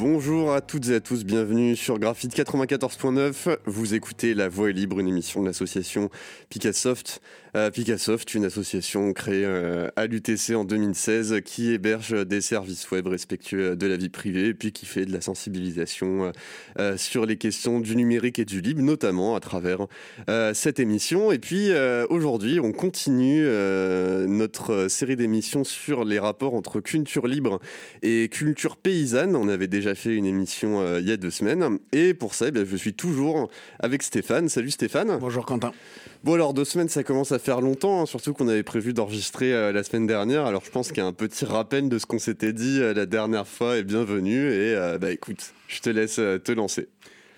Bonjour à toutes et à tous, bienvenue sur Graphite 94.9. Vous écoutez La Voix libre, une émission de l'association Picassoft. Euh, Picassoft, une association créée euh, à l'UTC en 2016 qui héberge des services web respectueux de la vie privée et puis qui fait de la sensibilisation euh, sur les questions du numérique et du libre, notamment à travers cette émission. Et puis aujourd'hui, on continue notre série d'émissions sur les rapports entre culture libre et culture paysanne. On avait déjà fait une émission il y a deux semaines. Et pour ça, eh je suis toujours avec Stéphane. Salut Stéphane. Bonjour Quentin. Bon alors deux semaines ça commence à faire longtemps, hein, surtout qu'on avait prévu d'enregistrer euh, la semaine dernière. Alors je pense qu'il y a un petit rappel de ce qu'on s'était dit euh, la dernière fois et bienvenue et euh, bah écoute, je te laisse te lancer.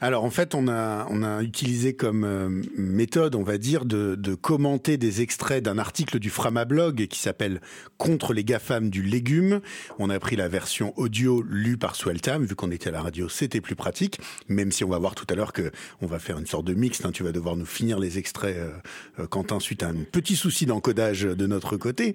Alors en fait, on a, on a utilisé comme euh, méthode, on va dire, de, commenter des extraits d'un article du Framablog qui s'appelle Contre les GAFAM du légume. On a pris la version audio lue par Sweltam, vu qu'on était à la radio, c'était plus pratique, même si on va voir tout à l'heure que on va faire une sorte de mix. Hein, tu vas devoir nous finir les extraits, euh, euh, Quentin, suite un petit souci d'encodage de notre côté.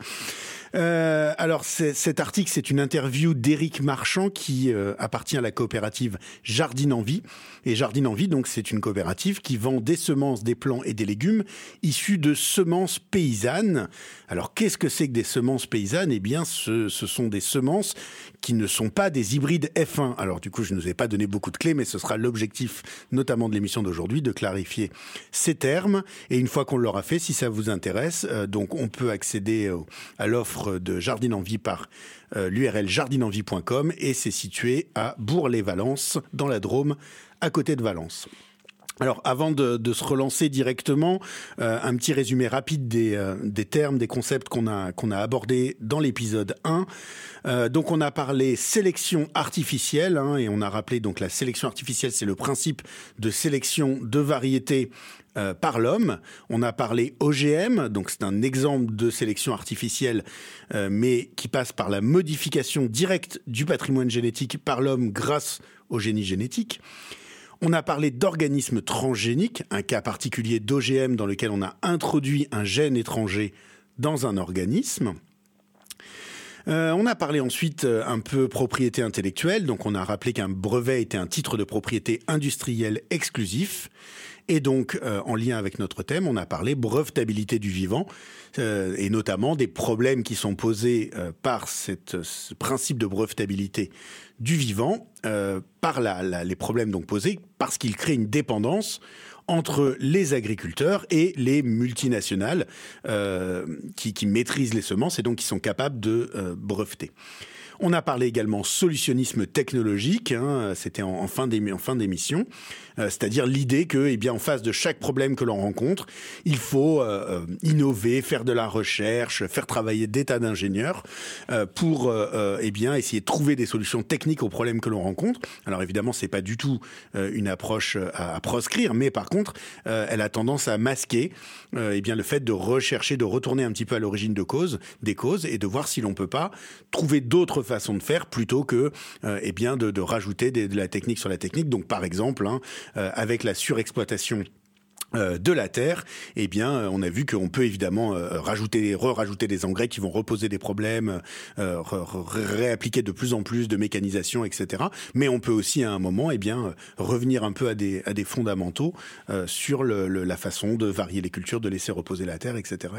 Euh, alors cet article, c'est une interview d'Éric Marchand qui appartient à la coopérative Jardine en Vie. Et Jardine en Vie, donc, c'est une coopérative qui vend des semences, des plants et des légumes issus de semences paysannes. Alors qu'est-ce que c'est que des semences paysannes? Eh bien, ce, sont des semences qui ne sont pas des hybrides F1. Alors du coup, je ne vous ai pas donné beaucoup de clés, mais ce sera l'objectif notamment de l'émission d'aujourd'hui, de clarifier ces termes. Et une fois qu'on l'aura fait, si ça vous intéresse, euh, donc on peut accéder à l'offre de Jardine en Vie par euh, l'URL jardineenvie.com et c'est situé à Bourg-les-Valence, dans la Drôme, à côté de Valence. Alors, avant de, se relancer directement, euh, un petit résumé rapide des, euh, des termes, des concepts qu'on a qu'on a abordés dans l'épisode 1. Euh, donc, on a parlé sélection artificielle hein, et on a rappelé donc la sélection artificielle, c'est le principe de sélection de variétés par l'homme. On a parlé OGM, donc c'est un exemple de sélection artificielle, mais qui passe par la modification directe du patrimoine génétique par l'homme grâce au génie génétique. On a parlé d'organismes transgéniques, un cas particulier d'OGM dans lequel on a introduit un gène étranger dans un organisme. Euh, on a parlé ensuite euh, un peu propriété intellectuelle, donc on a rappelé qu'un brevet était un titre de propriété industrielle exclusif. Et donc, euh, en lien avec notre thème, on a parlé brevetabilité du vivant, et notamment des problèmes qui sont posés par ce principe de brevetabilité du vivant, par la, la, les problèmes donc posés, parce qu'il crée une dépendance entre les agriculteurs et les multinationales qui, qui, maîtrisent les semences et donc qui sont capables de breveter. On a parlé également solutionnisme technologique, hein, c'était en, en, fin d'émission, euh, c'est-à-dire l'idée que, eh bien, en face de chaque problème que l'on rencontre, il faut euh, euh, innover, faire de la recherche, faire travailler des tas d'ingénieurs pour, eh bien, essayer de trouver des solutions techniques aux problèmes que l'on rencontre. Alors évidemment, c'est pas du tout une approche à, à, proscrire, mais par contre, elle a tendance à masquer, eh bien, le fait de rechercher, de retourner un petit peu à l'origine de cause, des causes, et de voir si l'on peut pas trouver d'autres façon de faire plutôt que euh, eh de, rajouter de la technique sur la technique. Donc par exemple, hein, euh, avec la surexploitation euh, de la terre, eh on a vu qu'on peut évidemment rajouter, re-rajouter des engrais qui vont reposer des problèmes, réappliquer de plus en plus de mécanisation, etc. Mais on peut aussi à un moment, eh revenir un peu à des, fondamentaux sur la façon de varier les cultures, de laisser reposer la terre, etc.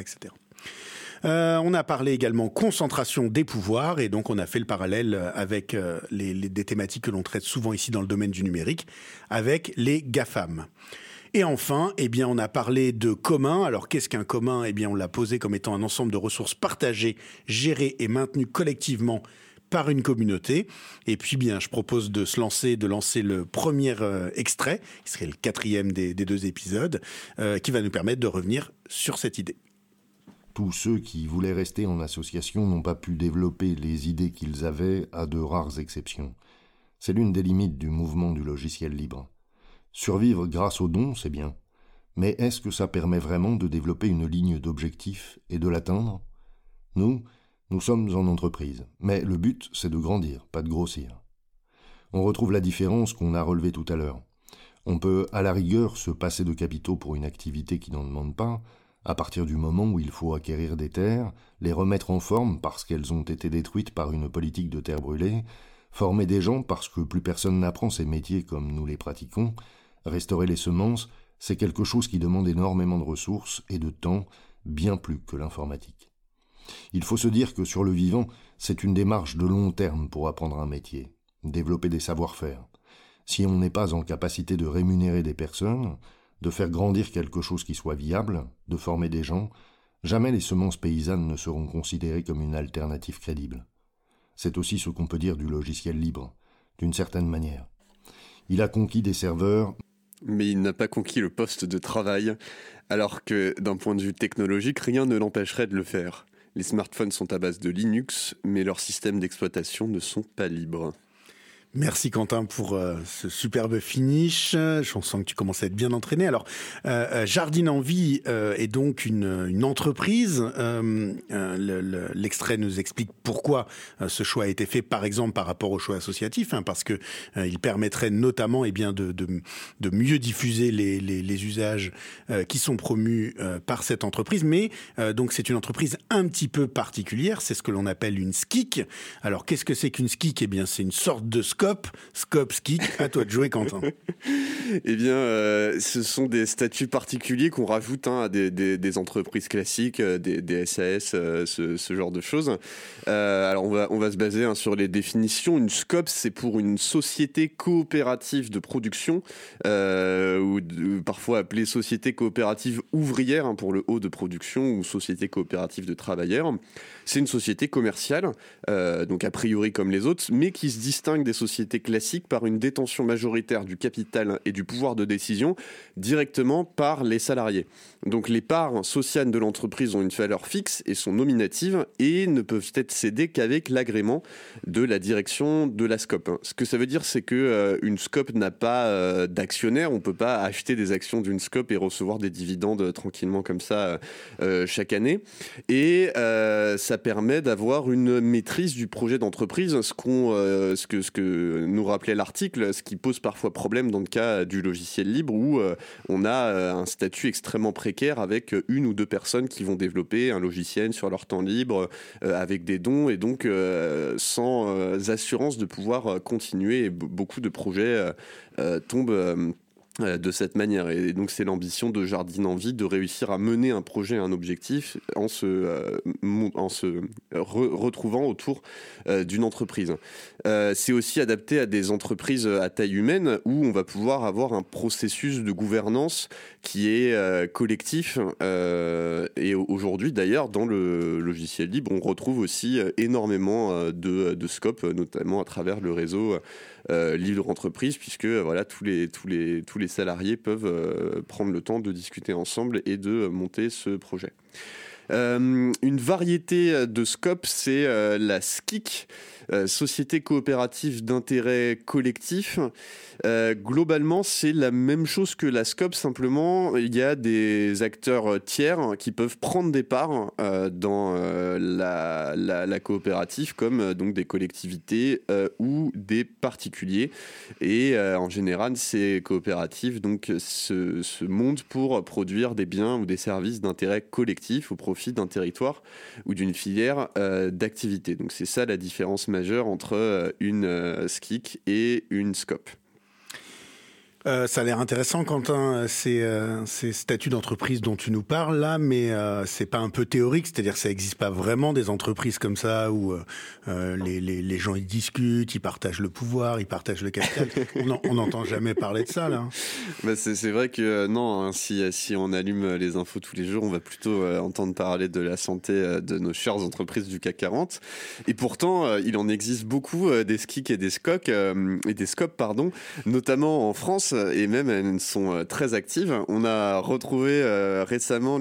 Euh, on a parlé également concentration des pouvoirs et donc on a fait le parallèle avec euh, les, des thématiques que l'on traite souvent ici dans le domaine du numérique, avec les GAFAM. Et enfin, eh bien, on a parlé de commun. Alors, qu'est-ce qu'un commun? Eh bien, on l'a posé comme étant un ensemble de ressources partagées, gérées et maintenues collectivement par une communauté. Et puis, bien, je propose de se lancer, de lancer le premier euh, extrait, qui serait le quatrième des, deux épisodes, euh, qui va nous permettre de revenir sur cette idée tous ceux qui voulaient rester en association n'ont pas pu développer les idées qu'ils avaient à de rares exceptions. C'est l'une des limites du mouvement du logiciel libre. Survivre grâce aux dons, c'est bien. Mais est-ce que ça permet vraiment de développer une ligne d'objectifs et de l'atteindre? Nous, nous sommes en entreprise, mais le but, c'est de grandir, pas de grossir. On retrouve la différence qu'on a relevée tout à l'heure. On peut, à la rigueur, se passer de capitaux pour une activité qui n'en demande pas, à partir du moment où il faut acquérir des terres, les remettre en forme parce qu'elles ont été détruites par une politique de terre brûlée, Former des gens parce que plus personne n'apprend ces métiers comme nous les pratiquons, restaurer les semences, c'est quelque chose qui demande énormément de ressources et de temps, bien plus que l'informatique. Il faut se dire que sur le vivant, c'est une démarche de long terme pour apprendre un métier, développer des savoir-faire. Si on n'est pas en capacité de rémunérer des personnes, de faire grandir quelque chose qui soit viable, de former des gens, jamais les semences paysannes ne seront considérées comme une alternative crédible. C'est aussi ce qu'on peut dire du logiciel libre, d'une certaine manière. Il a conquis des serveurs, mais il n'a pas conquis le poste de travail, alors que d'un point de vue technologique, rien ne l'empêcherait de le faire. Les smartphones sont à base de Linux, mais leurs systèmes d'exploitation ne sont pas libres. Merci Quentin pour euh, ce superbe finish. Je sens que tu commences à être bien entraîné. Alors, euh, euh Jardine en vie est donc une, entreprise. L'extrait nous explique pourquoi ce choix a été fait, par exemple par rapport au choix associatif, hein, parce que il permettrait notamment eh bien, de, mieux diffuser les usages qui sont promus par cette entreprise. Mais donc c'est une entreprise un petit peu particulière. C'est ce que l'on appelle une SKIC. Alors qu'est-ce que c'est qu'une SKIC? Eh bien, c'est une sorte de scope, scope ski. À toi de jouer, Quentin. eh bien, euh, ce sont des statuts particuliers qu'on rajoute hein, à des, entreprises classiques, euh, des, SAS, euh, ce, genre de choses. alors, on va, se baser hein, sur les définitions. Une scope, c'est pour une société coopérative de production, ou parfois appelée société coopérative ouvrière hein, pour le haut de production, ou société coopérative de travailleurs. C'est une société commerciale, donc a priori comme les autres, mais qui se distingue des sociétés société classique par une détention majoritaire du capital et du pouvoir de décision directement par les salariés. Donc les parts sociales de l'entreprise ont une valeur fixe et sont nominatives et ne peuvent être cédées qu'avec l'agrément de la direction de la SCOP. Ce que ça veut dire, c'est que euh, une SCOP n'a pas euh, d'actionnaire, on peut pas acheter des actions d'une SCOP et recevoir des dividendes tranquillement comme ça euh, chaque année. Et ça permet d'avoir une maîtrise du projet d'entreprise, ce, qu'on, ce, que, ce que nous rappelait l'article, ce qui pose parfois problème dans le cas du logiciel libre où euh, on a euh, un statut extrêmement précaire avec une ou deux personnes qui vont développer un logiciel sur leur temps libre euh, avec des dons et donc sans assurance de pouvoir continuer. beaucoup de projets tombent euh, de cette manière. Et donc c'est l'ambition de Jardine Envie de réussir à mener un projet, un objectif en se, euh, se retrouvant autour euh, d'une entreprise. c'est aussi adapté à des entreprises à taille humaine où on va pouvoir avoir un processus de gouvernance qui est collectif. et aujourd'hui d'ailleurs dans le logiciel libre on retrouve aussi énormément de, de scopes, notamment à travers le réseau libre entreprise puisque voilà tous les, tous les, tous les salariés peuvent euh, prendre le temps de discuter ensemble et de monter ce projet. Euh, une variété de scope, c'est euh, la SKIC, Société coopérative d'intérêt collectif. Euh, globalement, c'est la même chose que la SCOP, simplement, il y a des acteurs tiers qui peuvent prendre des parts euh, dans euh, la, coopérative, comme donc des collectivités ou des particuliers. Et en général, ces coopératives donc, se, se montent pour produire des biens ou des services d'intérêt collectif au profit d'un territoire ou d'une filière d'activité. Donc c'est ça la différence entre une SKIC et une SCOP. Euh, ça a l'air intéressant, Quentin, euh, ces, euh, ces statuts d'entreprise dont tu nous parles là, mais euh, c'est pas un peu théorique, c'est-à-dire que ça n'existe pas vraiment des entreprises comme ça où les, les, les, gens ils discutent, ils partagent le pouvoir, ils partagent le capital. on n'entend jamais parler de ça là. Bah c'est vrai que non, hein, si, si on allume les infos tous les jours, on va plutôt entendre parler de la santé de nos chères entreprises du CAC 40. Et pourtant, il en existe beaucoup des SKIC et des SCOC et des SCOP, pardon, notamment en France et même elles sont euh, très actives. On a retrouvé euh, récemment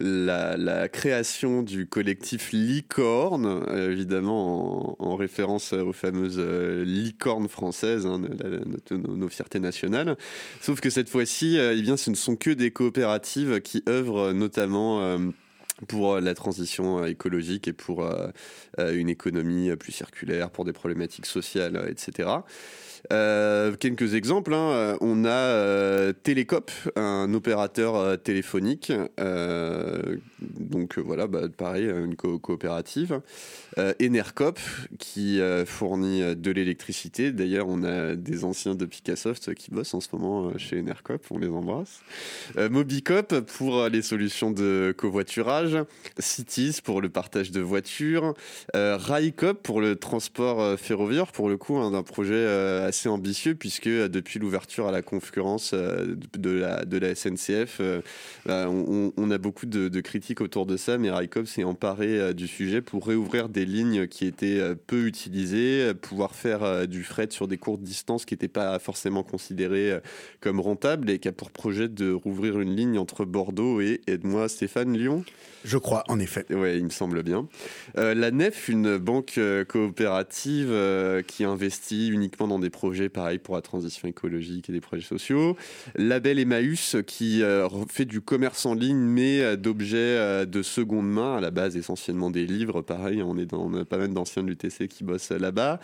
la, création du collectif Licorne, euh, évidemment en, référence aux fameuses licornes françaises, hein, nos, nos, fiertés nationales. Sauf que cette fois-ci, eh bien, ce ne sont que des coopératives qui œuvrent notamment pour la transition écologique et pour une économie plus circulaire, pour des problématiques sociales, etc. Euh, quelques exemples. Hein. On a euh, un opérateur euh, téléphonique. Donc voilà, bah, pareil, une coopérative. Enercop, qui fournit de l'électricité. D'ailleurs, on a des anciens de Picassoft qui bossent en ce moment chez Enercop. On les embrasse. Mobicop pour les solutions de covoiturage. Cities pour le partage de voitures. Raicop pour le transport ferroviaire, pour le coup, hein, d'un projet assez ambitieux puisque euh, depuis l'ouverture à la concurrence euh, de la, SNCF, euh, bah, on, a beaucoup de, critiques autour de ça, mais Raikop s'est emparé du sujet pour réouvrir des lignes qui étaient peu utilisées, pouvoir faire du fret sur des courtes distances qui n'étaient pas forcément considérées comme rentables et qui a pour projet de rouvrir une ligne entre Bordeaux et, aide-moi Stéphane, Lyon? Je crois, en effet. Oui, il me semble bien. la NEF, une banque coopérative qui investit uniquement dans des projets pareil pour la transition écologique et des projets sociaux. Label Emmaüs qui euh, fait du commerce en ligne mais euh, d'objets euh, de seconde main, à la base essentiellement des livres, pareil, on, est dans, on a pas mal d'anciens de l'UTC qui bossent là-bas.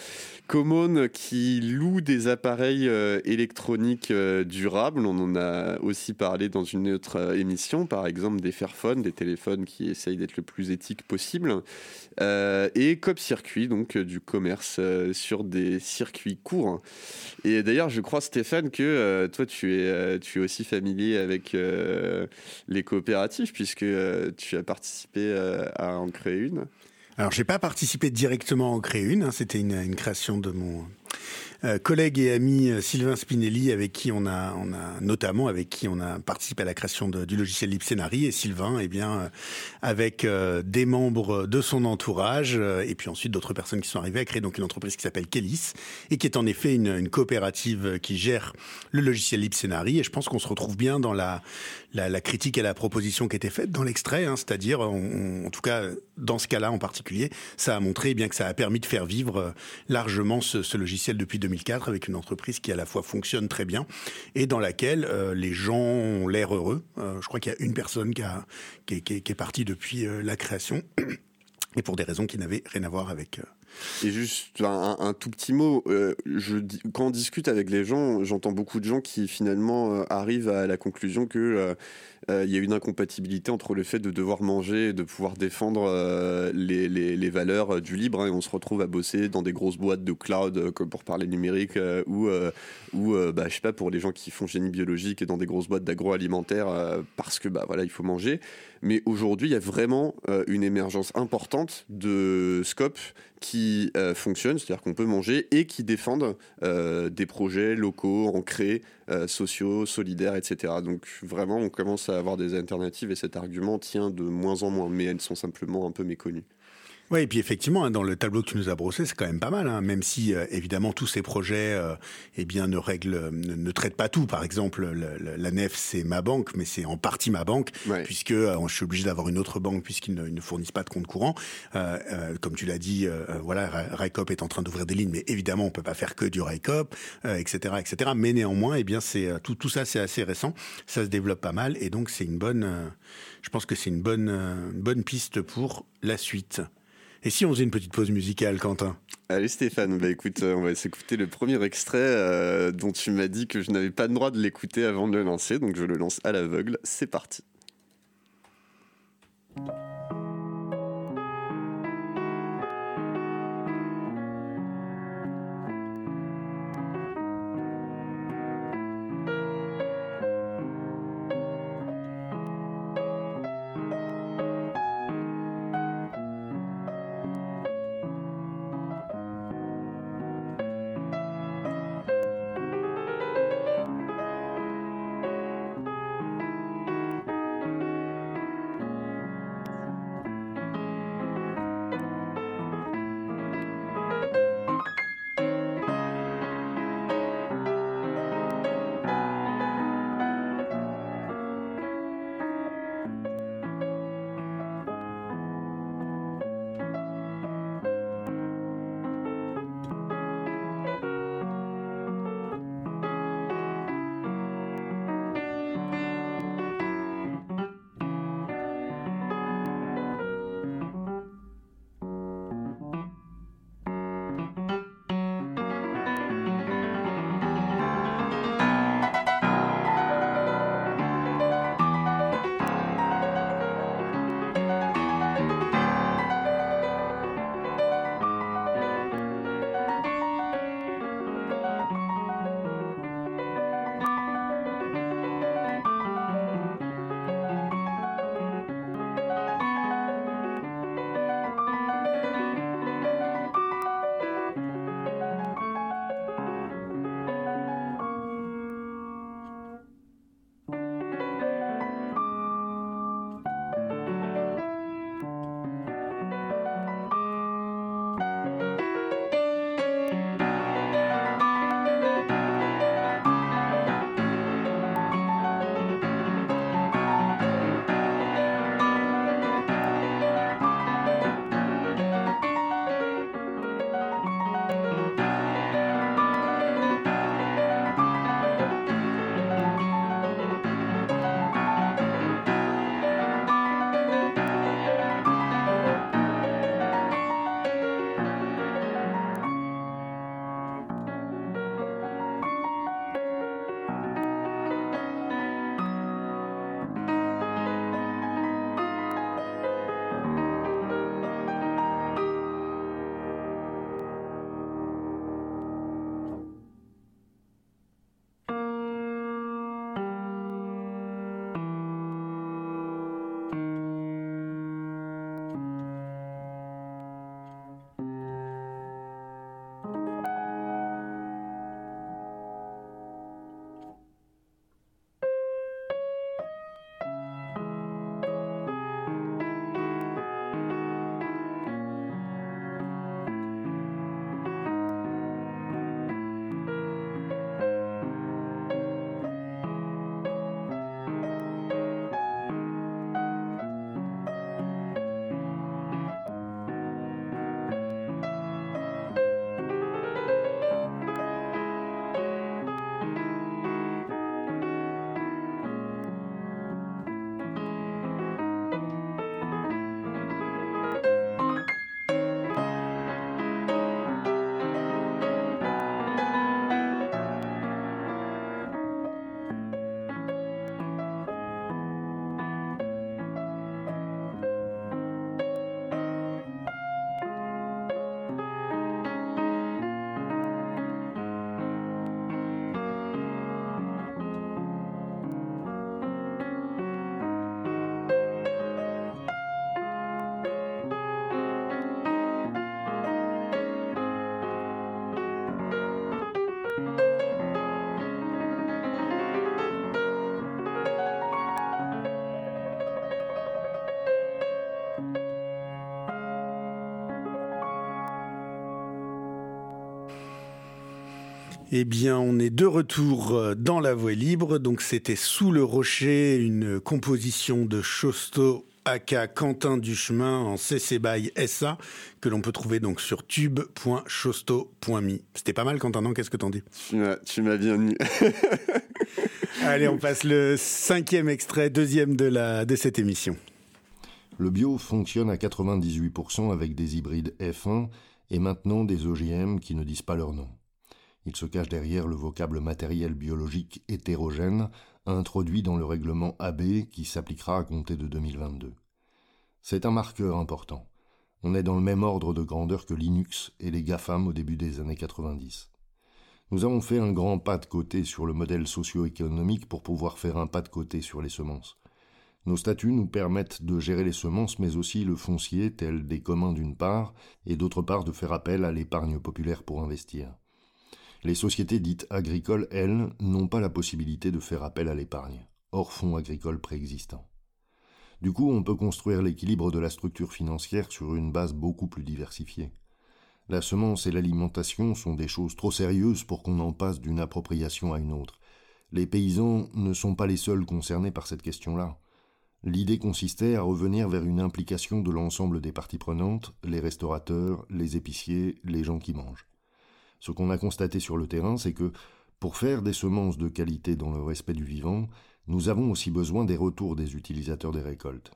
Common qui loue des appareils électroniques durables, on en a aussi parlé dans une autre émission, par exemple des Fairphone, des téléphones qui essayent d'être le plus éthique possible. et Cop Circuit, donc du commerce sur des circuits courts. Et d'ailleurs, je crois, Stéphane, que euh, toi, tu es, euh, tu es aussi familier avec euh, les coopératives, puisque tu as participé à en créer une. Alors, j'ai pas participé directement à en créer une. Hein. C'était une, création de mon euh, collègue et ami euh, Sylvain Spinelli, avec qui on a, notamment avec qui on a participé à la création du logiciel Libscenari. Et Sylvain, eh bien, euh, avec des membres de son entourage et puis ensuite d'autres personnes qui sont arrivées, à créer donc une entreprise qui s'appelle Kélis et qui est en effet une, coopérative qui gère le logiciel Libscenari. Et je pense qu'on se retrouve bien dans la, critique et la proposition qui était faite dans l'extrait, hein, c'est-à-dire, en tout cas, dans ce cas-là en particulier, ça a montré eh bien que ça a permis de faire vivre largement ce, ce logiciel depuis 2004 avec une entreprise qui à la fois fonctionne très bien et dans laquelle euh, les gens ont l'air heureux. Euh, je crois qu'il y a une personne qui est partie depuis euh, la création et pour des raisons qui n'avaient rien à voir avec et juste un, tout petit mot, euh, quand on discute avec les gens, j'entends beaucoup de gens qui finalement euh, arrivent à la conclusion que euh, il y a une incompatibilité entre le fait de devoir manger et de pouvoir défendre les, valeurs du libre. Hein, et on se retrouve à bosser dans des grosses boîtes de cloud, comme pour parler numérique, ou, ou bah, je sais pas, pour les gens qui font génie biologique et dans des grosses boîtes d'agroalimentaire, parce que bah, voilà, il faut manger. Mais aujourd'hui, il y a vraiment une émergence importante de scope qui euh, fonctionnent, c'est-à-dire qu'on peut manger et qui défendent euh, des projets locaux, ancrés, euh, sociaux, solidaires, etc. Donc vraiment, on commence à avoir des alternatives et cet argument tient de moins en moins, mais elles sont simplement un peu méconnues. Oui, et puis effectivement, hein, dans le tableau que tu nous as brossé, c'est quand même pas mal, hein, même si euh, évidemment tous ces projets euh, eh bien, ne, règlent, ne, traitent pas tout. Par exemple, la NEF, c'est ma banque, mais c'est en partie ma banque, puisque euh, je suis obligé d'avoir une autre banque puisqu'ils ne, fournissent pas de compte courant. comme tu l'as dit, voilà, RICOP est en train d'ouvrir des lignes, mais évidemment, on peut pas faire que du RICOP, etc., etc. Mais néanmoins, eh bien, c'est tout, tout ça, c'est assez récent, ça se développe pas mal, et donc c'est une bonne, je pense que c'est une bonne, une bonne piste pour la suite. Et si on faisait une petite pause musicale, Quentin? Allez Stéphane, bah écoute, euh, on va s'écouter le premier extrait euh, dont tu m'as dit que je n'avais pas le droit de l'écouter avant de le lancer, donc je le lance à l'aveugle. C'est parti. Eh bien, on est de retour euh, dans la voie libre. Donc, c'était Sous le rocher, une composition de Chosto aka Quentin Duchemin en CC by SA que l'on peut trouver donc sur tube.chosto.me. C'était pas mal Quentin, non? Qu'est-ce que t'en dis? Tu m'as bien mis. Allez, on passe le cinquième extrait, deuxième de, la, de cette émission. Le bio fonctionne à 98% avec des hybrides F1 et maintenant des OGM qui ne disent pas leur nom. Il se cache derrière le vocable matériel biologique hétérogène introduit dans le règlement AB qui s'appliquera à compter de 2022. C'est un marqueur important. On est dans le même ordre de grandeur que Linux et les GAFAM au début des années 90. Nous avons fait un grand pas de côté sur le modèle socio-économique pour pouvoir faire un pas de côté sur les semences. Nos statuts nous permettent de gérer les semences, mais aussi le foncier, tel des communs d'une part, et d'autre part de faire appel à l'épargne populaire pour investir. Les sociétés dites agricoles, elles, n'ont pas la possibilité de faire appel à l'épargne, hors fonds agricoles préexistants. Du coup, on peut construire l'équilibre de la structure financière sur une base beaucoup plus diversifiée. La semence et l'alimentation sont des choses trop sérieuses pour qu'on en passe d'une appropriation à une autre. Les paysans ne sont pas les seuls concernés par cette question-là. L'idée consistait à revenir vers une implication de l'ensemble des parties prenantes, les restaurateurs, les épiciers, les gens qui mangent. Ce qu'on a constaté sur le terrain, c'est que pour faire des semences de qualité dans le respect du vivant, nous avons aussi besoin des retours des utilisateurs des récoltes.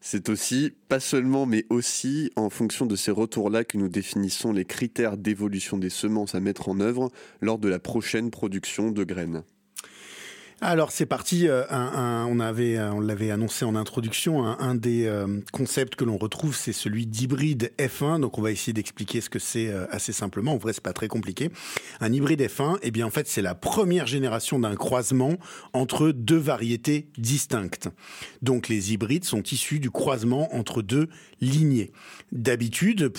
C'est aussi pas seulement, mais aussi en fonction de ces retours-là que nous définissons les critères d'évolution des semences à mettre en œuvre lors de la prochaine production de graines. Alors c'est parti. Euh, on euh, on l'avait annoncé en introduction. Un, des euh, concepts que l'on retrouve, c'est celui d'hybride F1. Donc on va essayer d'expliquer ce que c'est assez simplement. En vrai, c'est pas très compliqué. Un hybride F1, eh bien en fait, c'est la première génération d'un croisement entre deux variétés distinctes. Donc les hybrides sont issus du croisement entre deux lignées. D'habitude,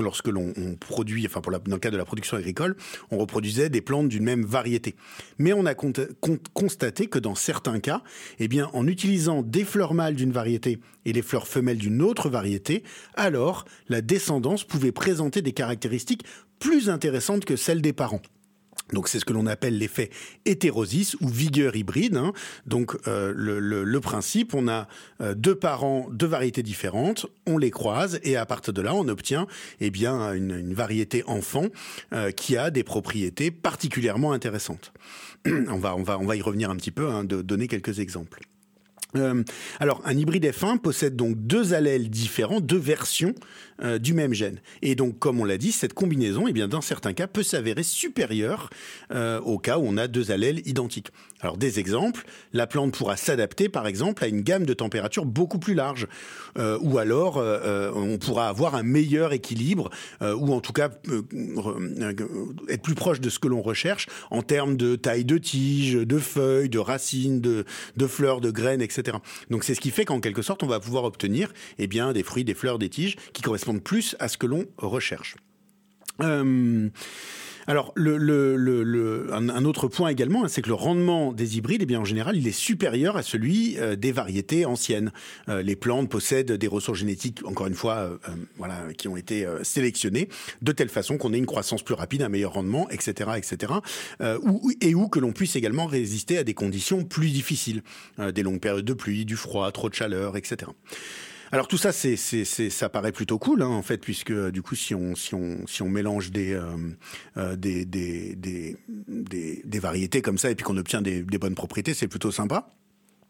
lorsque l'on produit, enfin pour dans le cas de la production agricole, on reproduisait des plantes d'une même variété. Mais on a constaté constater que dans certains cas, eh en utilisant des fleurs mâles d'une variété et les fleurs femelles d'une autre variété, alors la descendance pouvait présenter des caractéristiques plus intéressantes que celles des parents. Donc c'est ce que l'on appelle l'effet hétérosis ou vigueur hybride. Hein. Donc euh, le, principe, on a euh, deux parents, deux variétés différentes, on les croise et à partir de là, on obtient eh une, variété enfant euh, qui a des propriétés particulièrement intéressantes. on, va, y revenir un petit peu, hein, de donner quelques exemples. Alors, un hybride F1 possède donc deux allèles différents, deux versions euh, du même gène. Et donc, comme on l'a dit, cette combinaison, eh bien, dans certains cas, peut s'avérer supérieure euh, au cas où on a deux allèles identiques. Alors, des exemples, la plante pourra s'adapter, par exemple, à une gamme de températures beaucoup plus large, ou alors on pourra avoir un meilleur équilibre, ou en tout cas être plus proche de ce que l'on recherche en termes de taille de tige, de feuilles, de racines, de, de fleurs, de graines, etc. Donc c'est ce qui fait qu'en quelque sorte, on va pouvoir obtenir eh bien, des fruits, des fleurs, des tiges qui correspondent plus à ce que l'on recherche. Euh, alors, un, autre point également, hein, c'est que le rendement des hybrides, eh bien, en général, il est supérieur à celui euh, des variétés anciennes. Euh, les plantes possèdent des ressources génétiques, encore une fois, voilà, qui ont été sélectionnées de telle façon qu'on ait une croissance plus rapide, un meilleur rendement, etc., etc. et où que l'on puisse également résister à des conditions plus difficiles, des longues périodes de pluie, du froid, trop de chaleur, etc. Alors tout ça, c'est, c'est, ça paraît plutôt cool, hein, en fait, puisque du coup, si on, mélange des, euh, euh, variétés comme ça et puis qu'on obtient des, bonnes propriétés, c'est plutôt sympa.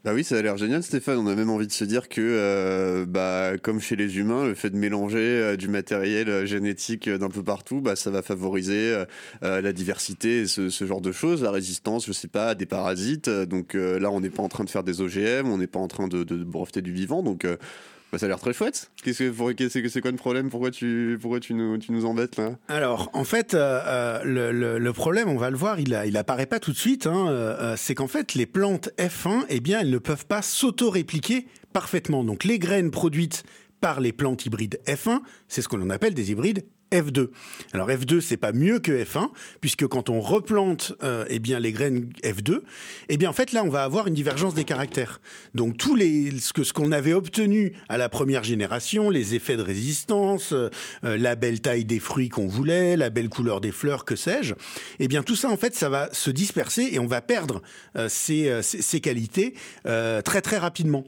Bah oui, ça a l'air génial, Stéphane. On a même envie de se dire que, euh, bah, comme chez les humains, le fait de mélanger du matériel génétique d'un peu partout, bah, ça va favoriser la diversité, ce, ce, genre de choses, la résistance, je sais pas, à des parasites. Donc là, on n'est pas en train de faire des OGM, on n'est pas en train de, de breveter du vivant. Donc bah, ça a l'air très chouette. Qu'est-ce que c'est quoi le problème? Pourquoi tu pourquoi tu nous tu nous embêtes là? Alors en fait euh, euh, le, le, problème on va le voir il a, il apparaît pas tout de suite. Hein, euh, c'est qu'en fait les plantes F1 eh bien elles ne peuvent pas s'auto-répliquer parfaitement. Donc les graines produites par les plantes hybrides F1, c'est ce que l'on appelle des hybrides F2. Alors F2 c'est pas mieux que F1 puisque quand on replante euh, eh bien les graines F2, eh bien en fait là on va avoir une divergence des caractères. Donc tous les ce que ce qu'on avait obtenu à la première génération, les effets de résistance, euh, la belle taille des fruits qu'on voulait, la belle couleur des fleurs, que sais-je, eh bien tout ça en fait ça va se disperser et on va perdre euh, ces, ces, ces, qualités très très rapidement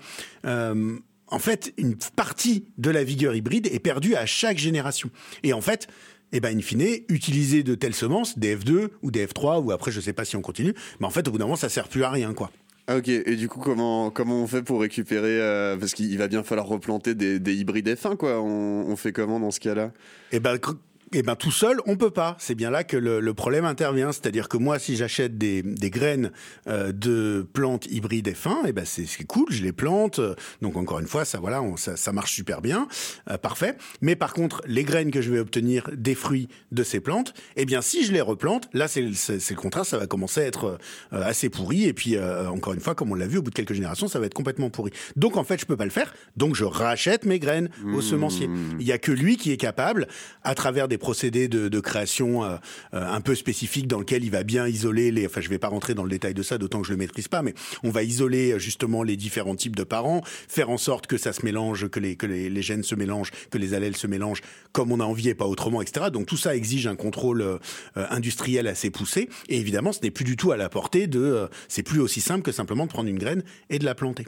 en fait, une partie de la vigueur hybride est perdue à chaque génération. Et en fait, eh ben, in fine, utiliser de telles semences, des F2 ou des F3, ou après, je sais pas si on continue, mais en fait, au bout d'un moment, ça sert plus à rien, quoi. Ah ok, et du coup, comment, comment on fait pour récupérer euh, Parce qu'il va bien falloir replanter des, des hybrides F1, quoi. On, on, fait comment dans ce cas-là? Eh ben, eh ben tout seul, on peut pas. C'est bien là que le, le problème intervient. C'est-à-dire que moi, si j'achète des, des, graines euh, de plantes hybrides F1, eh ben c'est cool, je les plante. Donc encore une fois, ça voilà, on, ça, ça, marche super bien, euh, parfait. Mais par contre, les graines que je vais obtenir des fruits de ces plantes, eh bien si je les replante, là c'est le contraire, ça va commencer à être euh, assez pourri. Et puis euh, encore une fois, comme on l'a vu, au bout de quelques générations, ça va être complètement pourri. Donc en fait, je peux pas le faire. Donc je rachète mes graines au mmh. semencier. Il y a que lui qui est capable, à travers des procédés de, création euh, euh, un peu spécifiques dans lequel il va bien isoler les. Enfin, je vais pas rentrer dans le détail de ça, d'autant que je le maîtrise pas, mais on va isoler euh, justement les différents types de parents, faire en sorte que ça se mélange, que les que les, gènes se mélangent, que les allèles se mélangent comme on a envie et pas autrement, etc. Donc tout ça exige un contrôle industriel assez poussé. Et évidemment, ce n'est plus du tout à la portée de. C'est plus aussi simple que simplement de prendre une graine et de la planter.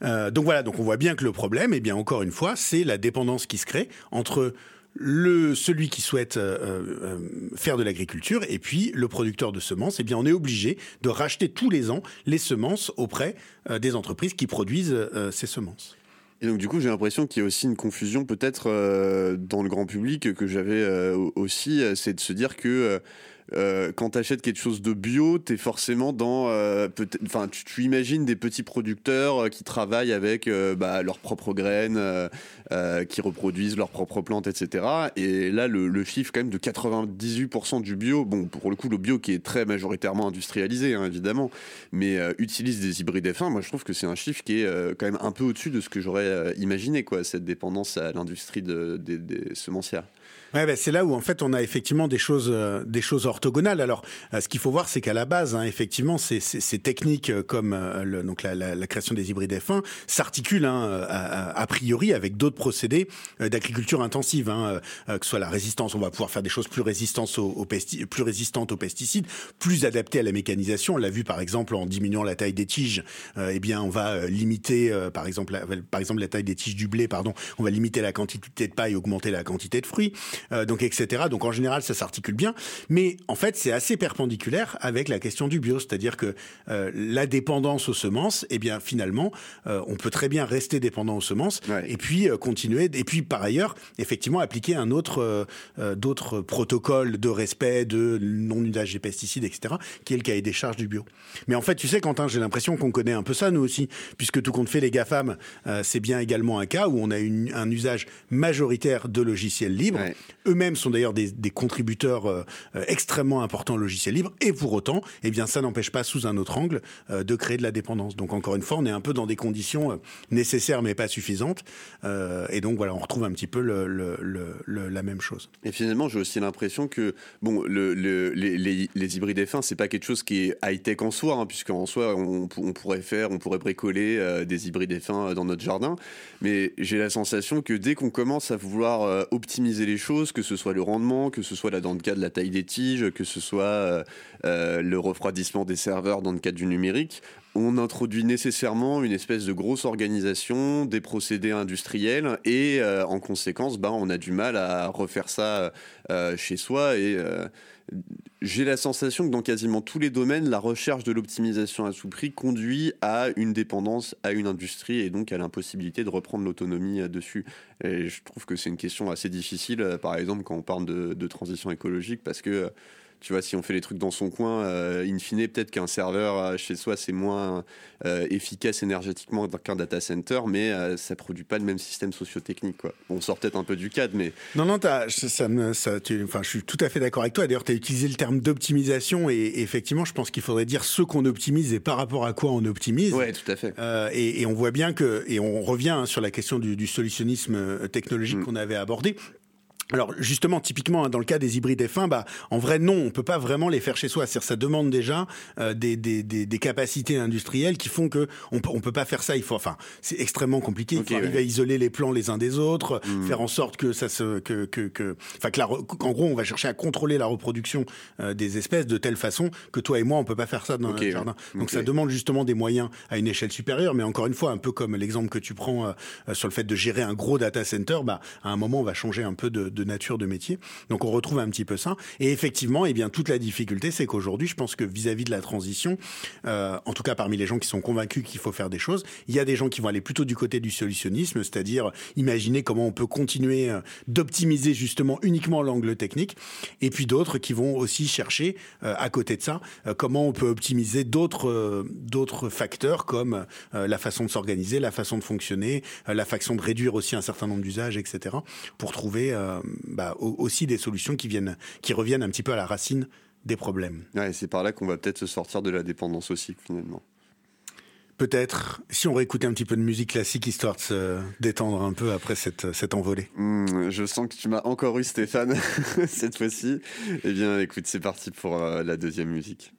Donc voilà, donc on voit bien que le problème, eh bien encore une fois, c'est la dépendance qui se crée entre le, celui qui souhaite euh, euh, faire de l'agriculture et puis le producteur de semences, eh bien on est obligé de racheter tous les ans les semences auprès euh, des entreprises qui produisent ces semences. Et donc du coup j'ai l'impression qu'il y a aussi une confusion peut-être dans le grand public que j'avais aussi, c'est de se dire que euh, quand tu achètes quelque chose de bio, tu forcément dans. Euh, enfin, tu, imagines des petits producteurs euh, qui travaillent avec bah, leurs propres graines, qui reproduisent leurs propres plantes, etc. Et là, le, chiffre, quand même, de 98% du bio, bon, pour le coup, le bio qui est très majoritairement industrialisé, hein, évidemment, mais utilise des hybrides F1, moi je trouve que c'est un chiffre qui est quand même un peu au-dessus de ce que j'aurais imaginé, quoi, cette dépendance à l'industrie de, des, des semencières. Ouais, ben c'est là où en fait on a effectivement des choses, euh, des choses orthogonales. Alors, euh, ce qu'il faut voir, c'est qu'à la base, hein, effectivement, ces, ces, ces, techniques euh, comme euh, le, donc la, la, la, création des hybrides F1 s'articulent hein, a, priori avec d'autres procédés euh, d'agriculture intensive, hein, que ce soit la résistance. On va pouvoir faire des choses plus résistantes aux, aux plus résistantes aux pesticides, plus adaptées à la mécanisation. On l'a vu par exemple en diminuant la taille des tiges. eh bien, on va limiter, par exemple, la, par exemple la taille des tiges du blé. Pardon, on va limiter la quantité de paille, augmenter la quantité de fruits euh, donc etc. Donc en général, ça s'articule bien, mais en fait, c'est assez perpendiculaire avec la question du bio, c'est-à-dire que euh, la dépendance aux semences, eh bien finalement, euh, on peut très bien rester dépendant aux semences ouais. et puis euh, continuer, et puis par ailleurs, effectivement, appliquer un autre euh, d'autres protocoles de respect, de non-usage des pesticides, etc., qui est le cahier des charges du bio. Mais en fait, tu sais, Quentin, j'ai l'impression qu'on connaît un peu ça, nous aussi, puisque tout compte fait, les GAFAM, c'est bien également un cas où on a une, un usage majoritaire de logiciels libres. Ouais eux-mêmes sont d'ailleurs des, contributeurs euh, extrêmement importants au logiciel libre, et pour autant, eh bien, ça n'empêche pas, sous un autre angle, euh, de créer de la dépendance. Donc, encore une fois, on est un peu dans des conditions euh, nécessaires mais pas suffisantes, euh, et donc voilà, on retrouve un petit peu la même chose. Et finalement, j'ai aussi l'impression que bon, les, hybrides F1, c'est pas quelque chose qui est high-tech en soi, hein, puisqu'en soi, on, pourrait faire, on pourrait bricoler euh, des hybrides F1 dans notre jardin, mais j'ai la sensation que dès qu'on commence à vouloir euh, optimiser les choses, que ce soit le rendement, que ce soit là dans le cas de la taille des tiges, que ce soit euh, euh, le refroidissement des serveurs dans le cadre du numérique, on introduit nécessairement une espèce de grosse organisation, des procédés industriels et euh, en conséquence, ben, on a du mal à refaire ça chez soi et j'ai la sensation que dans quasiment tous les domaines, la recherche de l'optimisation à tout prix conduit à une dépendance à une industrie et donc à l'impossibilité de reprendre l'autonomie dessus. Et je trouve que c'est une question assez difficile, par exemple, quand on parle de, de transition écologique, parce que tu vois, si on fait les trucs dans son coin, euh, in fine, peut-être qu'un serveur euh, chez soi, c'est moins euh, efficace énergétiquement qu'un data center, mais euh, ça produit pas le même système socio-technique. Quoi. On sort peut-être un peu du cadre, mais... Non, non, as, ça, ça, tu, enfin, je suis tout à fait d'accord avec toi. D'ailleurs, tu as utilisé le terme d'optimisation, et, et, effectivement, je pense qu'il faudrait dire ce qu'on optimise et par rapport à quoi on optimise. Oui, tout à fait. Et, et, on voit bien que, et on revient hein, sur la question du, du solutionnisme technologique mm. qu'on avait abordé, alors justement, typiquement hein, dans le cas des hybrides F1, bah en vrai non, on peut pas vraiment les faire chez soi. C'est-à-dire ça demande déjà euh, des, des, des, des, capacités industrielles qui font que on peut on peut pas faire ça. Il faut enfin c'est extrêmement compliqué. il faut arriver à isoler les plants les uns des autres, hmm. faire en sorte que ça se que que que enfin que la, en gros on va chercher à contrôler la reproduction euh, des espèces de telle façon que toi et moi on peut pas faire ça dans le jardin. Donc ça demande justement des moyens à une échelle supérieure. Mais encore une fois, un peu comme l'exemple que tu prends euh, sur le fait de gérer un gros data center, bah à un moment on va changer un peu de, de nature de métier. Donc on retrouve un petit peu ça. Et effectivement, eh bien toute la difficulté, c'est qu'aujourd'hui, je pense que vis-à-vis de la transition, euh, en tout cas parmi les gens qui sont convaincus qu'il faut faire des choses, il y a des gens qui vont aller plutôt du côté du solutionnisme, c'est-à-dire imaginer comment on peut continuer euh, d'optimiser justement uniquement l'angle technique, et puis d'autres qui vont aussi chercher euh, à côté de ça comment on peut optimiser d'autres d'autres facteurs comme la façon de s'organiser, la façon de fonctionner, la façon de réduire aussi un certain nombre d'usages, etc. pour trouver bah, aussi des solutions qui viennent, qui reviennent un petit peu à la racine des problèmes. c'est par là qu'on va peut-être se sortir de la dépendance aussi finalement. Peut-être, si on réécoutait un petit peu de musique classique, histoire de se détendre un peu après cette, cette envolée. Hmm, je sens que tu m'as encore eu Stéphane, cette fois-ci. Eh bien écoute, c'est parti pour euh, la deuxième musique.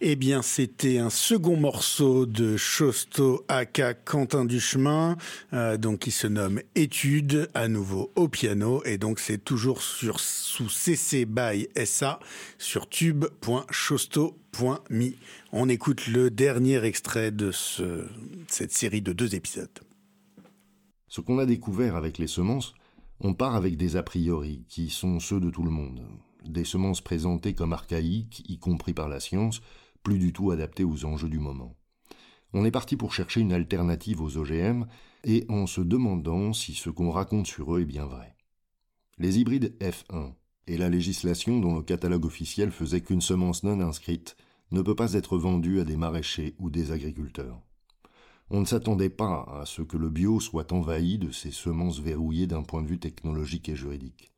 Eh bien, c'était un second morceau de Chosto aka Quentin Duchemin, euh, donc qui se nomme Étude, à nouveau au piano, et donc c'est toujours sur sous CC by SA sur tube.chosto.me. On écoute le dernier extrait de ce, cette série de deux épisodes. Ce qu'on a découvert avec les semences, on part avec des a priori qui sont ceux de tout le monde, des semences présentées comme archaïques, y compris par la science, du tout adaptées aux enjeux du moment. On est parti pour chercher une alternative aux OGM et en se demandant si ce qu'on raconte sur eux est bien vrai. Les hybrides F1 et la législation dont le catalogue officiel faisait qu'une semence non inscrite ne peut pas être vendue à des maraîchers ou des agriculteurs. On ne s'attendait pas à ce que le bio soit envahi de ces semences verrouillées d'un point de vue technologique et juridique,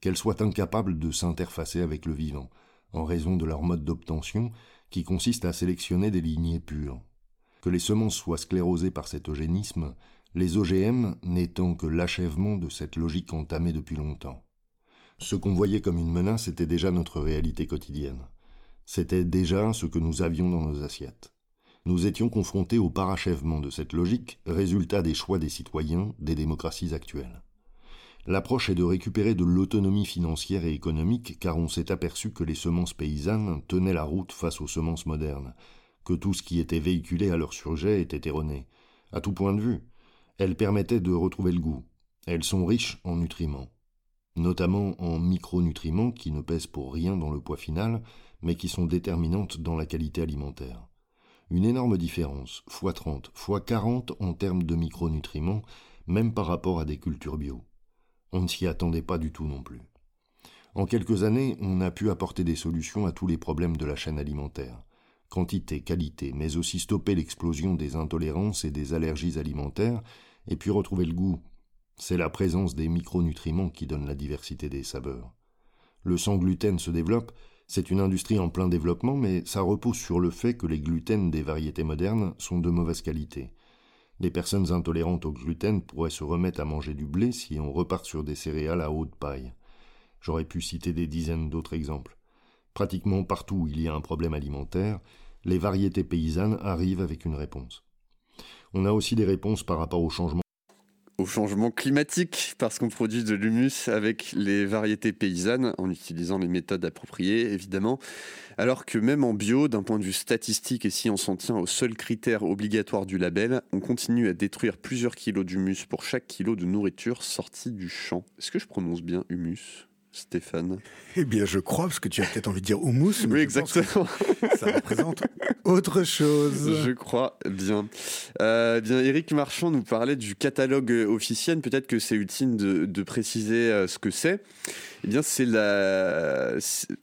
qu'elles soient incapables de s'interfacer avec le vivant, en raison de leur mode d'obtention qui consiste à sélectionner des lignées pures. Que les semences soient sclérosées par cet eugénisme, les OGM n'étant que l'achèvement de cette logique entamée depuis longtemps. Ce qu'on voyait comme une menace était déjà notre réalité quotidienne. C'était déjà ce que nous avions dans nos assiettes. Nous étions confrontés au parachèvement de cette logique, résultat des choix des citoyens des démocraties actuelles. L'approche est de récupérer de l'autonomie financière et économique car on s'est aperçu que les semences paysannes tenaient la route face aux semences modernes, que tout ce qui était véhiculé à leur sujet était erroné, à tout point de vue. Elles permettaient de retrouver le goût. Elles sont riches en nutriments, notamment en micronutriments qui ne pèsent pour rien dans le poids final, mais qui sont déterminantes dans la qualité alimentaire. Une énorme différence, x 30, x 40 en termes de micronutriments, même par rapport à des cultures bio. On ne s'y attendait pas du tout non plus. En quelques années, on a pu apporter des solutions à tous les problèmes de la chaîne alimentaire. Quantité, qualité, mais aussi stopper l'explosion des intolérances et des allergies alimentaires, et puis retrouver le goût. C'est la présence des micronutriments qui donne la diversité des saveurs. Le sans gluten se développe, c'est une industrie en plein développement, mais ça repose sur le fait que les gluten des variétés modernes sont de mauvaise qualité. Les personnes intolérantes au gluten pourraient se remettre à manger du blé si on repart sur des céréales à haute paille. J'aurais pu citer des dizaines d'autres exemples. Pratiquement partout où il y a un problème alimentaire, les variétés paysannes arrivent avec une réponse. On a aussi des réponses par rapport au changement au changement climatique parce qu'on produit de l'humus avec les variétés paysannes en utilisant les méthodes appropriées évidemment. Alors que même en bio d'un point de vue statistique et si on s'en tient au seul critère obligatoire du label on continue à détruire plusieurs kilos d'humus pour chaque kilo de nourriture sortie du champ. Est-ce que je prononce bien humus? Stéphane Eh bien, je crois, parce que tu as peut-être envie de dire houmous. Mais oui, exactement. ça représente autre chose. Je crois bien. Euh, bien, Eric Marchand nous parlait du catalogue officiel. Peut-être que c'est utile de, de préciser euh, ce que c'est. Eh bien, c'est la.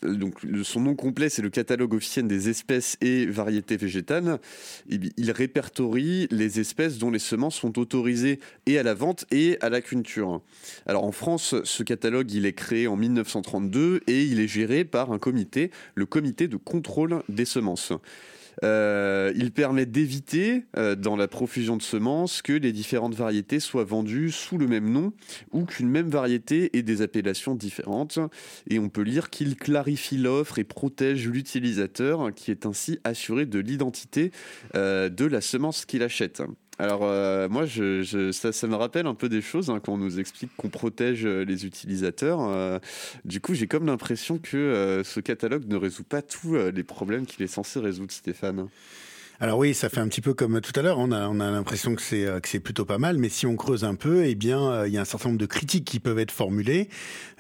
Donc, son nom complet, c'est le catalogue officiel des espèces et variétés végétales. Il répertorie les espèces dont les semences sont autorisées et à la vente et à la culture. Alors, en France, ce catalogue, il est créé en 1932 et il est géré par un comité, le comité de contrôle des semences. Euh, il permet d'éviter, euh, dans la profusion de semences, que les différentes variétés soient vendues sous le même nom ou qu'une même variété ait des appellations différentes. Et on peut lire qu'il clarifie l'offre et protège l'utilisateur qui est ainsi assuré de l'identité euh, de la semence qu'il achète. Alors euh, moi, je, ça, me rappelle un peu des choses hein, quand on nous explique qu'on protège euh, les utilisateurs. Euh, du coup, j'ai comme l'impression que ce catalogue ne résout pas tous les problèmes qu'il est censé résoudre, Stéphane. Alors oui, ça fait un petit peu comme tout à l'heure. On a, on a l'impression que c'est que c'est plutôt pas mal, mais si on creuse un peu, eh bien, euh, il y a un certain nombre de critiques qui peuvent être formulées.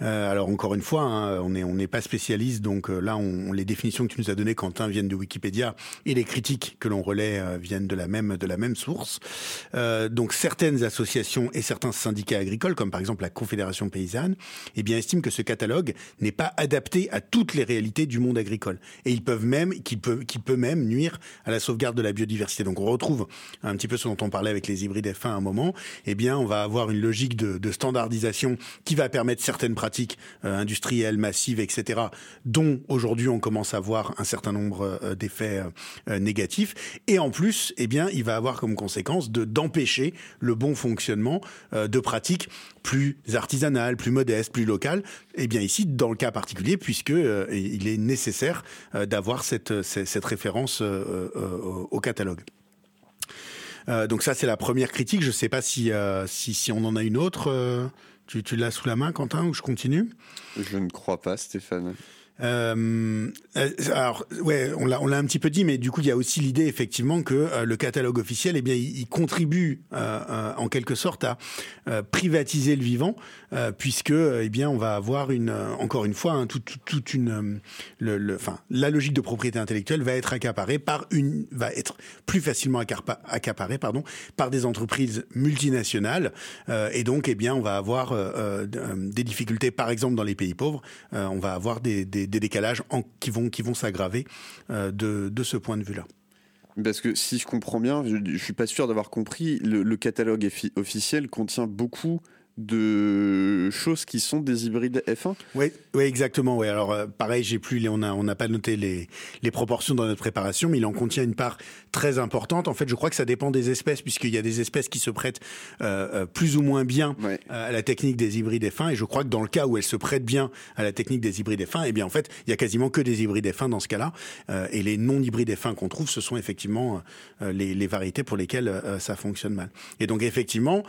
Euh, alors encore une fois, hein, on n'est on n'est pas spécialiste, donc euh, là, on, les définitions que tu nous as données, Quentin, viennent de Wikipédia et les critiques que l'on relaie viennent de la même de la même source. donc certaines associations et certains syndicats agricoles, comme par exemple la Confédération paysanne, eh bien, estiment que ce catalogue n'est pas adapté à toutes les réalités du monde agricole et ils peuvent même qu'il peut qu'il peut même nuire à la sauvegarde de la biodiversité. Donc on retrouve un petit peu ce dont on parlait avec les hybrides F1 à un moment. Eh bien, on va avoir une logique de, de standardisation qui va permettre certaines pratiques euh, industrielles, massives, etc., dont aujourd'hui on commence à voir un certain nombre euh, d'effets euh, négatifs. Et en plus, eh bien, il va avoir comme conséquence de d'empêcher le bon fonctionnement de pratiques plus artisanales, plus modestes, plus locales. Eh bien ici, dans le cas particulier, puisque il est nécessaire d'avoir cette, cette, référence au catalogue. donc ça, c'est la première critique. Je ne sais pas si, si, si, on en a une autre. Tu, tu l'as sous la main, Quentin, ou je continue? Je ne crois pas, Stéphane. Euh, euh, alors, ouais, on l'a, on l'a un petit peu dit, mais du coup, il y a aussi l'idée effectivement que euh, le catalogue officiel, eh bien, il, contribue en quelque sorte à privatiser le vivant, puisque, eh bien, on va avoir une, encore une fois, hein, toute, une, le, le, la logique de propriété intellectuelle va être accaparée par une, va être plus facilement accaparée, pardon, par des entreprises multinationales, et donc, eh bien, on va avoir des difficultés, par exemple, dans les pays pauvres, on va avoir des des décalages qui vont, qui vont s'aggraver euh, de, de ce point de vue-là. Parce que si je comprends bien, je, ne suis pas sûr d'avoir compris, le catalogue officiel contient beaucoup de choses qui sont des hybrides F1 Oui, oui exactement. Oui. Alors, euh, pareil, j'ai plus, on n'a on a pas noté les, les proportions dans notre préparation, mais il en contient une part très importante. En fait, je crois que ça dépend des espèces, puisqu'il y a des espèces qui se prêtent euh, euh plus ou moins bien à la technique des hybrides F1. Et je crois que dans le cas où elles se prêtent bien à la technique des hybrides F1, eh bien, en fait, il y a quasiment que des hybrides F1 dans ce cas-là. Euh, et les non-hybrides F1 qu'on trouve, ce sont effectivement les, les, variétés pour lesquelles ça fonctionne mal. Et donc, effectivement,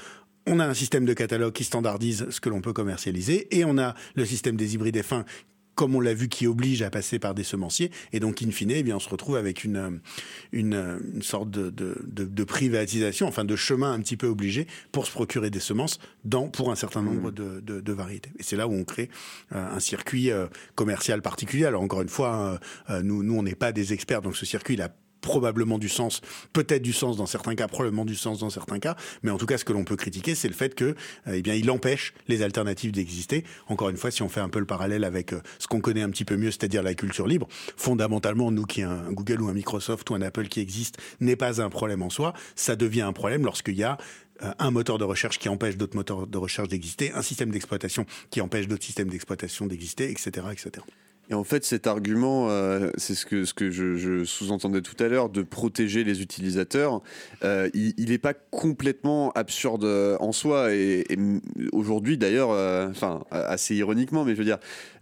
on a un système de catalogue qui standardise ce que l'on peut commercialiser et on a le système des hybrides F1 comme on l'a vu, qui oblige à passer par des semenciers. Et donc, in fine, eh bien, on se retrouve avec une, une, sorte de, de, de, privatisation, enfin de chemin un petit peu obligé pour se procurer des semences dans, pour un certain nombre mmh. de, de, variétés. Et c'est là où on crée euh, un circuit euh, commercial particulier. Alors, encore une fois, euh, nous, nous, on n'est pas des experts, donc ce circuit, il a probablement du sens, peut-être du sens dans certains cas, probablement du sens dans certains cas, mais en tout cas, ce que l'on peut critiquer, c'est le fait que, euh, eh bien, il empêche les alternatives d'exister. Encore une fois, si on fait un peu le parallèle avec euh, ce qu'on connaît un petit peu mieux, c'est-à-dire la culture libre, fondamentalement, nous qui un Google ou un Microsoft ou un Apple qui existe n'est pas un problème en soi. Ça devient un problème lorsqu'il y a euh, un moteur de recherche qui empêche d'autres moteurs de recherche d'exister, un système d'exploitation qui empêche d'autres systèmes d'exploitation d'exister, etc., etc. Et en fait, cet argument, euh, c'est ce que, je, sous-entendais tout à l'heure, de protéger les utilisateurs, euh, il n'est pas complètement absurde en soi. Et, aujourd'hui, d'ailleurs, euh, enfin, assez ironiquement, mais je veux dire,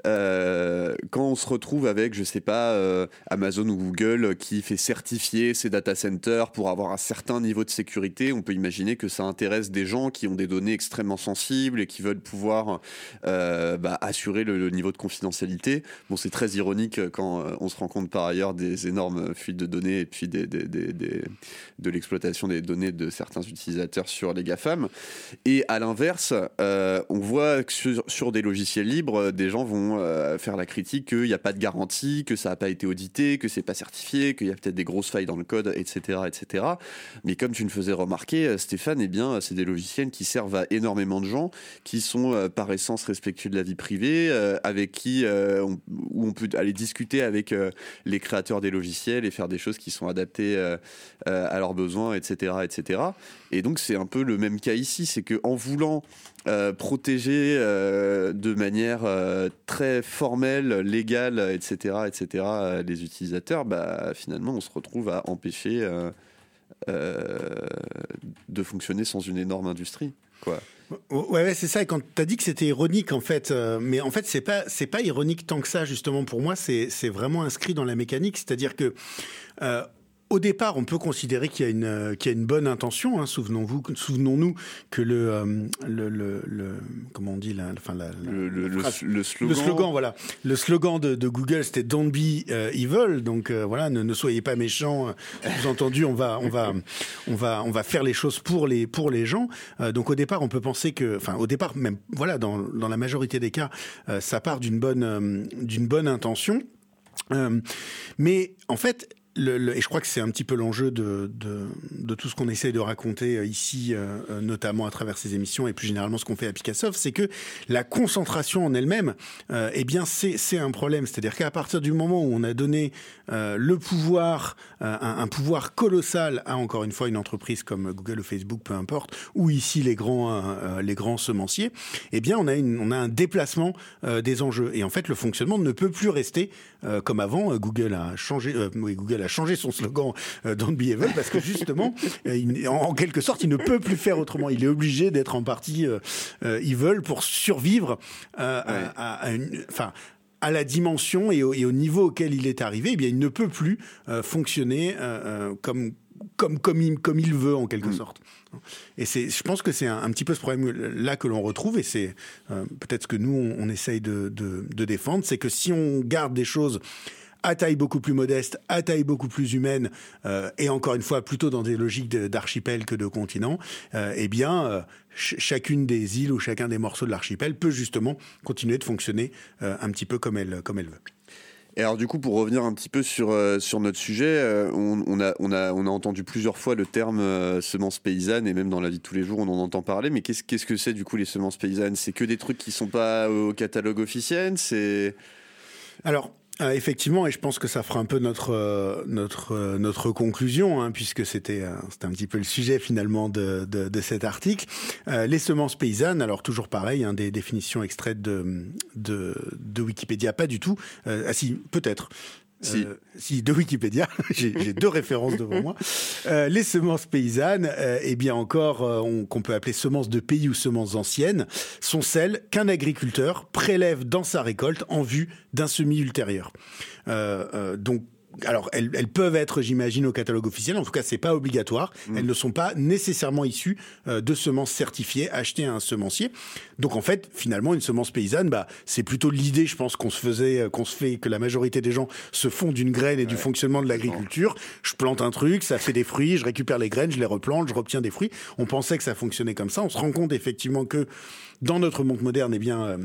euh, quand on se retrouve avec, je sais pas, euh, Amazon ou Google qui fait certifier ses data centers pour avoir un certain niveau de sécurité, on peut imaginer que ça intéresse des gens qui ont des données extrêmement sensibles et qui veulent pouvoir euh, bah, assurer le, niveau de confidentialité. Bon, c'est très ironique quand on se rend compte par ailleurs des énormes fuites de données et puis de l'exploitation des données de certains utilisateurs sur les GAFAM. Et à l'inverse, on voit que sur des logiciels libres, des gens vont euh, faire la critique qu'il n'y a pas de garantie, que ça n'a pas été audité, que c'est pas certifié, qu'il y a peut-être des grosses failles dans le code, etc., etc. Mais comme tu me faisais remarquer, euh, Stéphane, eh bien, c'est des logiciels qui servent à énormément de gens, qui sont euh, par essence respectueux de la vie privée, avec qui on, où on peut aller discuter avec les créateurs des logiciels et faire des choses qui sont adaptées à leurs besoins, etc., etc. Et donc c'est un peu le même cas ici, c'est que en voulant euh, protéger euh, de manière euh, très formelle, légale, etc., etc., les utilisateurs, bah, finalement on se retrouve à empêcher de fonctionner sans une énorme industrie, quoi. Ouais, c'est ça. Et quand tu as dit que c'était ironique, en fait, mais en fait, c'est pas c'est pas ironique tant que ça, justement. Pour moi, c'est vraiment inscrit dans la mécanique. C'est-à-dire que au départ, on peut considérer qu'il y a une, euh, qu'il y a une bonne intention. Hein. Souvenons-vous, souvenons-nous que le, euh, le, le, le, comment on dit enfin la, le, le, slogan, le slogan, voilà, le slogan de, de Google, c'était "Don't be uh, evil", donc euh, voilà, ne, ne, soyez pas méchants. Vous entendu, on va, on va, on va, on va faire les choses pour les, pour les gens. donc au départ, on peut penser que, enfin au départ, même voilà, dans, dans la majorité des cas, ça part d'une bonne, d'une bonne intention. mais en fait, et je crois que c'est un petit peu l'enjeu de, de, tout ce qu'on essaie de raconter euh, ici, euh, euh, notamment à travers ces émissions et plus généralement ce qu'on fait à Picassoft, c'est que la concentration en elle-même, eh bien, c'est un problème. C'est-à-dire qu'à partir du moment où on a donné le pouvoir, un, pouvoir colossal à encore une fois une entreprise comme Google ou Facebook, peu importe, ou ici les grands, les grands semenciers, eh bien, on a, une, on a un déplacement des enjeux. Et en fait, le fonctionnement ne peut plus rester comme avant. Google a changé, a changé son slogan euh, Don't be evil parce que justement, euh, en, quelque sorte, il ne peut plus faire autrement. Il est obligé d'être en partie euh, evil pour survivre à, une, enfin à la dimension et au, niveau auquel il est arrivé, eh bien, il ne peut plus fonctionner comme comme comme il, comme il veut en quelque mm. sorte. Et je pense que c'est un, petit peu ce problème-là que l'on retrouve, et c'est peut-être ce que nous on, essaye de, de, de défendre, c'est que si on garde des choses à taille beaucoup plus modeste, à taille beaucoup plus humaine, euh, et encore une fois plutôt dans des logiques d'archipel que de continent, euh, eh bien, euh, chacune des îles ou chacun des morceaux de l'archipel peut justement continuer de fonctionner un petit peu comme elle, comme elle veut. Et alors du coup, pour revenir un petit peu sur, sur notre sujet, on, a, on, a, on a entendu plusieurs fois le terme semences paysannes, et même dans la vie de tous les jours, on en entend parler, mais qu'est-ce qu'est-ce que c'est du coup les semences paysannes? C'est que des trucs qui sont pas au catalogue officiel? C'est... Alors, euh, effectivement, et je pense que ça fera un peu notre euh, notre euh, notre conclusion, hein, puisque c'était un petit peu le sujet finalement de de, cet article. les semences paysannes, alors toujours pareil, hein, des définitions extraites de de, de Wikipédia, pas du tout. ah si, peut-être. Si. Euh, si, de Wikipédia, j'ai deux références devant moi. Euh, les semences paysannes, euh, eh bien encore, qu'on peut appeler semences de pays ou semences anciennes, sont celles qu'un agriculteur prélève dans sa récolte en vue d'un semis ultérieur. donc alors elles, peuvent être, j'imagine, au catalogue officiel. En tout cas, c'est pas obligatoire. Mm. Elles ne sont pas nécessairement issues euh, de semences certifiées achetées à un semencier. Donc en fait, finalement, une semence paysanne, bah, c'est plutôt l'idée, je pense, qu'on se faisait, euh, qu'on se fait, que la majorité des gens se font d'une graine et du fonctionnement de l'agriculture. Je plante un truc, ça fait des fruits, je récupère les graines, je les replante, je retiens des fruits. On pensait que ça fonctionnait comme ça. On se rend compte effectivement que dans notre monde moderne, eh bien,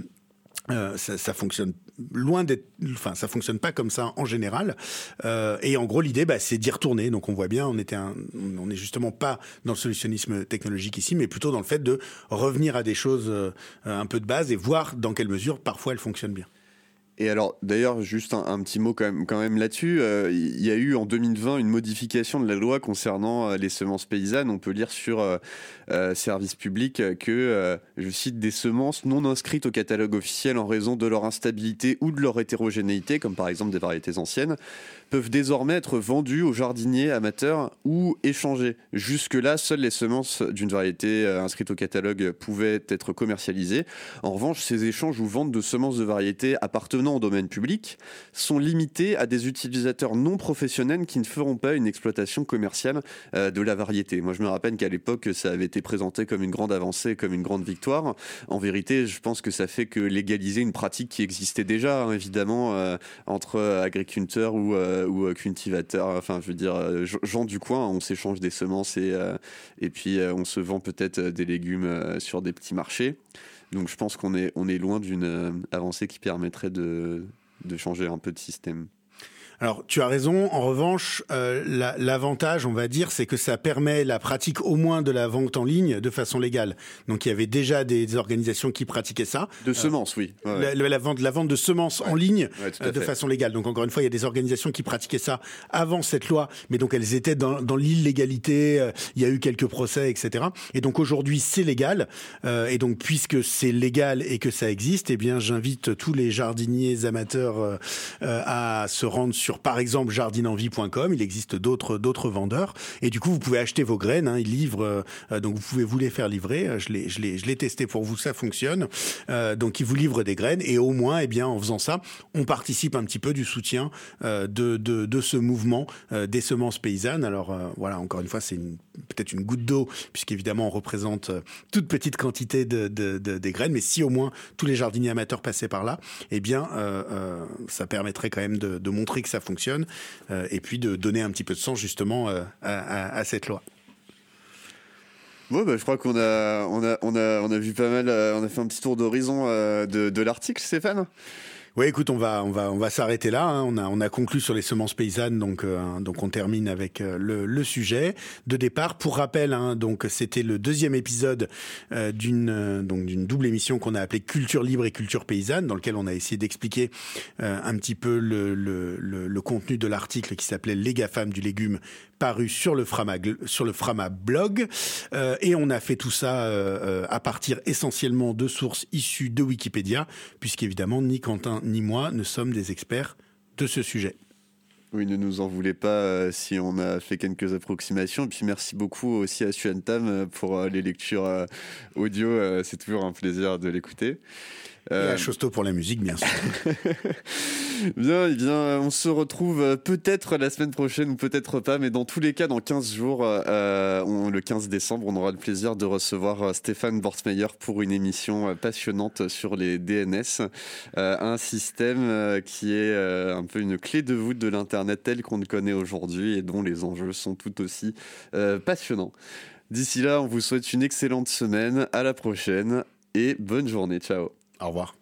euh, ça, ça, fonctionne loin d'être, enfin, ça fonctionne pas comme ça en général. Euh, et en gros, l'idée, bah, c'est d'y retourner. Donc, on voit bien, on était, on n'est justement pas dans le solutionnisme technologique ici, mais plutôt dans le fait de revenir à des choses euh, un peu de base et voir dans quelle mesure parfois elles fonctionnent bien. Et alors, d'ailleurs, juste un, petit mot quand même, quand même là-dessus. Euh, il y a eu en 2020 une modification de la loi concernant euh, les semences paysannes. On peut lire sur euh, Service Public que, je cite, des semences non inscrites au catalogue officiel en raison de leur instabilité ou de leur hétérogénéité, comme par exemple des variétés anciennes, peuvent désormais être vendues aux jardiniers amateurs ou échangées. Jusque-là, seules les semences d'une variété inscrite au catalogue pouvaient être commercialisées. En revanche, ces échanges ou ventes de semences de variétés appartenant au domaine public sont limités à des utilisateurs non professionnels qui ne feront pas une exploitation commerciale euh, de la variété. Moi, je me rappelle qu'à l'époque, ça avait été présenté comme une grande avancée, comme une grande victoire. En vérité, je pense que ça fait que légaliser une pratique qui existait déjà, hein, évidemment, euh, entre agriculteurs ou, euh, ou cultivateurs, enfin, je veux dire, gens du coin, on s'échange des semences et, et puis on se vend peut-être des légumes sur des petits marchés. Donc je pense qu'on est, on est loin d'une euh, avancée qui permettrait de, de changer un peu de système. Alors, tu as raison. En revanche, euh, l'avantage, on va dire, c'est que ça permet la pratique au moins de la vente en ligne de façon légale. Donc, il y avait déjà des organisations qui pratiquaient ça. De semences, oui. La, vente, la vente de semences en ligne euh, de façon légale. Donc, encore une fois, il y a des organisations qui pratiquaient ça avant cette loi, mais donc elles étaient dans, dans l'illégalité. Euh, il y a eu quelques procès, etc. Et donc aujourd'hui, c'est légal. et donc, puisque c'est légal et que ça existe, eh bien, j'invite tous les jardiniers amateurs à se rendre sur sur par exemple jardinenvie.com. Il existe d'autres d'autres vendeurs et du coup vous pouvez acheter vos graines. Hein, ils livrent, euh, donc vous pouvez vous les faire livrer. Euh, je l'ai je je testé pour vous, ça fonctionne. Euh, donc ils vous livrent des graines et au moins eh bien en faisant ça, on participe un petit peu du soutien de, de, de ce mouvement des semences paysannes. Alors voilà encore une fois c'est peut-être une goutte d'eau puisqu'évidemment on représente toute petite quantité de, de, de, des graines, mais si au moins tous les jardiniers amateurs passaient par là, eh bien ça permettrait quand même de, montrer que ça fonctionne, euh, et puis de donner un petit peu de sens justement euh, à, cette loi. Bon, bah, je crois qu'on a, on a, on a, on a vu pas mal, euh, on a fait un petit tour d'horizon de l'article, Stéphane. Oui, écoute, on va, on va, on va s'arrêter là. Hein. On, a, on a conclu sur les semences paysannes, donc, euh, donc on termine avec euh, le, sujet de départ. Pour rappel, hein, donc c'était le deuxième épisode euh, d'une donc double émission qu'on a appelée Culture libre et culture paysanne, dans lequel on a essayé d'expliquer un petit peu le, le, le, le contenu de l'article qui s'appelait Les GAFAM du légume paru sur le Frama, sur le Frama blog. Euh, et on a fait tout ça euh, à partir essentiellement de sources issues de Wikipédia, puisqu'évidemment, ni Quentin ni moi ne sommes des experts de ce sujet. Oui, ne nous en voulez pas euh, si on a fait quelques approximations. Et puis merci beaucoup aussi à Suantam pour les lectures audio. C'est toujours un plaisir de l'écouter. Et à euh, Chosto pour la musique, bien sûr. bien, eh bien, on se retrouve euh, peut-être la semaine prochaine ou peut-être pas, mais dans tous les cas, dans 15 jours, euh, le 15 décembre, on aura le plaisir de recevoir Stéphane Bortmeyer pour une émission passionnante sur les DNS, un système qui est un peu une clé de voûte de l'Internet tel qu'on le connaît aujourd'hui et dont les enjeux sont tout aussi passionnants. D'ici là, on vous souhaite une excellente semaine, à la prochaine et bonne journée. Ciao. Au revoir.